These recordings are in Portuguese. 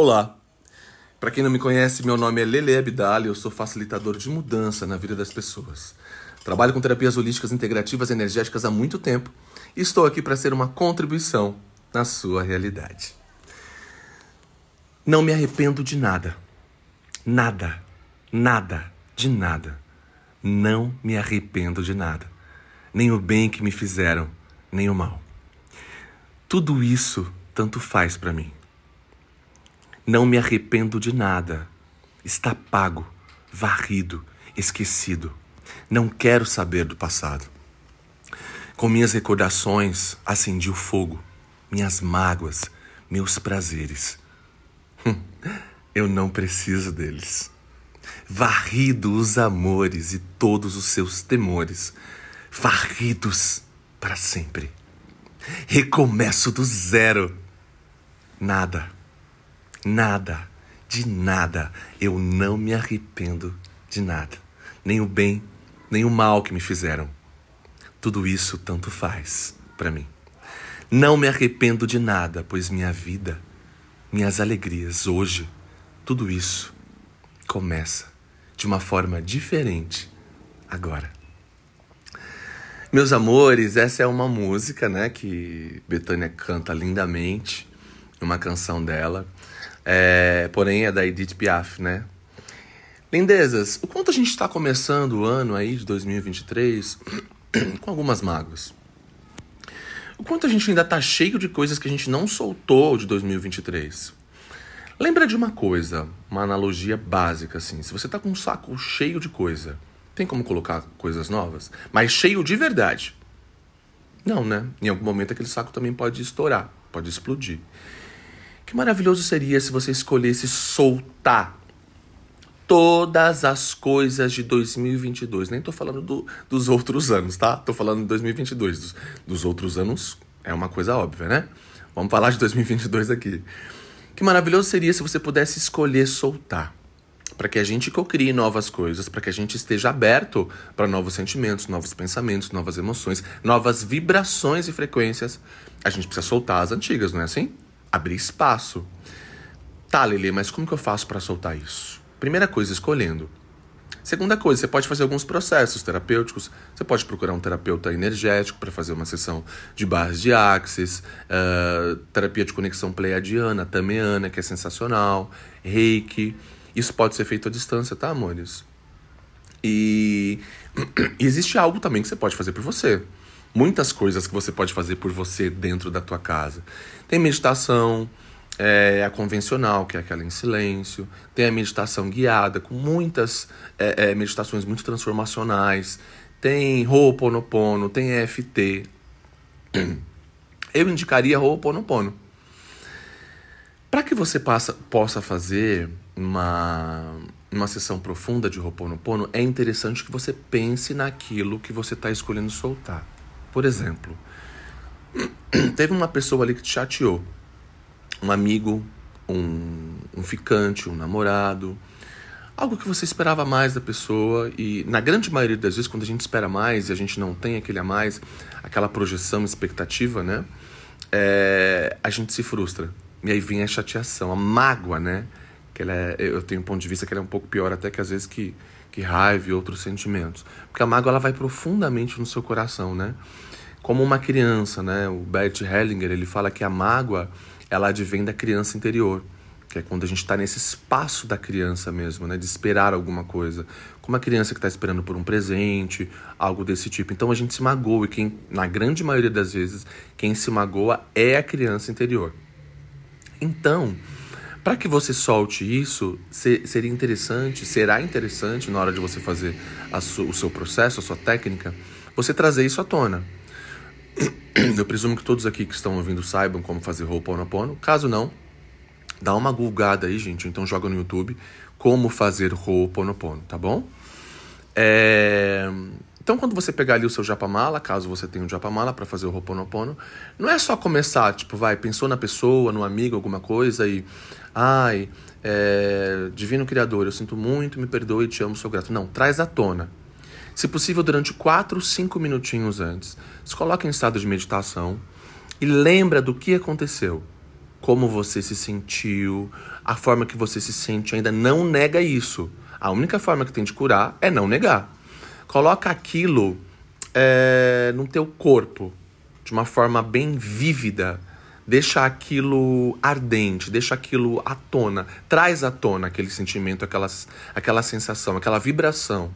Olá! Para quem não me conhece, meu nome é Lele Abdali, eu sou facilitador de mudança na vida das pessoas. Trabalho com terapias holísticas integrativas energéticas há muito tempo e estou aqui para ser uma contribuição na sua realidade. Não me arrependo de nada. Nada. Nada. De nada. Não me arrependo de nada. Nem o bem que me fizeram, nem o mal. Tudo isso tanto faz para mim. Não me arrependo de nada. Está pago, varrido, esquecido. Não quero saber do passado. Com minhas recordações, acendi o fogo, minhas mágoas, meus prazeres. Eu não preciso deles. Varrido os amores e todos os seus temores, varridos para sempre. Recomeço do zero. Nada Nada, de nada, eu não me arrependo de nada. Nem o bem, nem o mal que me fizeram. Tudo isso tanto faz para mim. Não me arrependo de nada, pois minha vida, minhas alegrias hoje, tudo isso começa de uma forma diferente agora. Meus amores, essa é uma música, né, que Betânia canta lindamente, uma canção dela. É, porém, é da Edith Piaf, né? Lindezas, o quanto a gente está começando o ano aí de 2023 com algumas mágoas. O quanto a gente ainda tá cheio de coisas que a gente não soltou de 2023. Lembra de uma coisa, uma analogia básica assim. Se você tá com um saco cheio de coisa, tem como colocar coisas novas? Mas cheio de verdade. Não, né? Em algum momento aquele saco também pode estourar, pode explodir. Que maravilhoso seria se você escolhesse soltar todas as coisas de 2022. Nem tô falando do, dos outros anos, tá? Tô falando de 2022. Dos, dos outros anos é uma coisa óbvia, né? Vamos falar de 2022 aqui. Que maravilhoso seria se você pudesse escolher soltar. Para que a gente cocrie novas coisas, para que a gente esteja aberto para novos sentimentos, novos pensamentos, novas emoções, novas vibrações e frequências. A gente precisa soltar as antigas, não é assim? Abrir espaço. Tá, Lele, mas como que eu faço para soltar isso? Primeira coisa, escolhendo. Segunda coisa, você pode fazer alguns processos terapêuticos. Você pode procurar um terapeuta energético para fazer uma sessão de barras de axis, uh, terapia de conexão pleiadiana, tameana, que é sensacional, reiki. Isso pode ser feito à distância, tá, amores? E, e existe algo também que você pode fazer por você muitas coisas que você pode fazer por você dentro da tua casa. Tem meditação, é, a convencional, que é aquela em silêncio. Tem a meditação guiada, com muitas é, é, meditações muito transformacionais. Tem Ho'oponopono, tem EFT. Eu indicaria Ho'oponopono. Para que você passa, possa fazer uma, uma sessão profunda de Ho'oponopono, é interessante que você pense naquilo que você está escolhendo soltar. Por exemplo, teve uma pessoa ali que te chateou. Um amigo, um, um ficante, um namorado. Algo que você esperava mais da pessoa e na grande maioria das vezes quando a gente espera mais e a gente não tem aquele a mais, aquela projeção, expectativa, né? É, a gente se frustra. E aí vem a chateação, a mágoa, né? Que ela é, eu tenho um ponto de vista que ela é um pouco pior até que às vezes que, que raiva e outros sentimentos. Porque a mágoa ela vai profundamente no seu coração, né? Como uma criança, né? O Bert Hellinger, ele fala que a mágoa, ela advém da criança interior. Que é quando a gente está nesse espaço da criança mesmo, né? De esperar alguma coisa. Como a criança que está esperando por um presente, algo desse tipo. Então a gente se magoa e quem, na grande maioria das vezes, quem se magoa é a criança interior. Então, para que você solte isso, seria interessante, será interessante na hora de você fazer o seu processo, a sua técnica, você trazer isso à tona. Eu presumo que todos aqui que estão ouvindo saibam como fazer Ho'oponopono. Caso não, dá uma googada aí, gente. Então joga no YouTube como fazer Ho'oponopono, tá bom? É... Então, quando você pegar ali o seu japamala, caso você tenha um japamala para fazer o Ho'oponopono, não é só começar, tipo, vai, pensou na pessoa, no amigo, alguma coisa e... Ai, é... Divino Criador, eu sinto muito, me perdoe, te amo, sou grato. Não, traz à tona. Se possível, durante 4, 5 minutinhos antes. Se coloca em estado de meditação e lembra do que aconteceu. como você se sentiu, a forma que você se sente, ainda não nega isso. A única forma que tem de curar é não negar. Coloca aquilo é, no teu corpo, de uma forma bem vívida. Deixa aquilo ardente, deixa aquilo à tona. Traz à tona aquele sentimento, aquelas, aquela sensação, aquela vibração,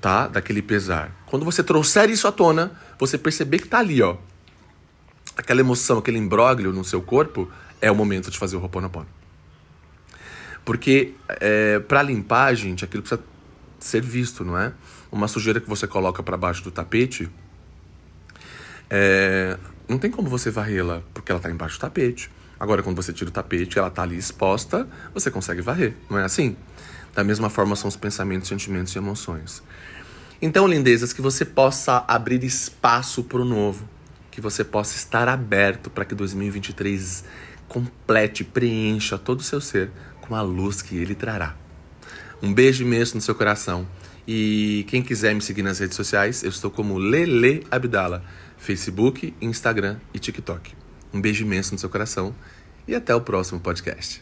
tá? Daquele pesar. Quando você trouxer isso à tona, você perceber que tá ali, ó. Aquela emoção, aquele imbróglio no seu corpo, é o momento de fazer o Ho'oponopono. Porque é, para limpar, gente, aquilo precisa ser visto, não é? Uma sujeira que você coloca para baixo do tapete, é, não tem como você varrê-la, porque ela está embaixo do tapete. Agora, quando você tira o tapete, ela está ali exposta, você consegue varrer, não é assim? Da mesma forma são os pensamentos, sentimentos e emoções. Então, lindezas, que você possa abrir espaço para o novo, que você possa estar aberto para que 2023 complete, preencha todo o seu ser com a luz que ele trará. Um beijo imenso no seu coração. E quem quiser me seguir nas redes sociais, eu estou como Lele Abdala, Facebook, Instagram e TikTok. Um beijo imenso no seu coração e até o próximo podcast.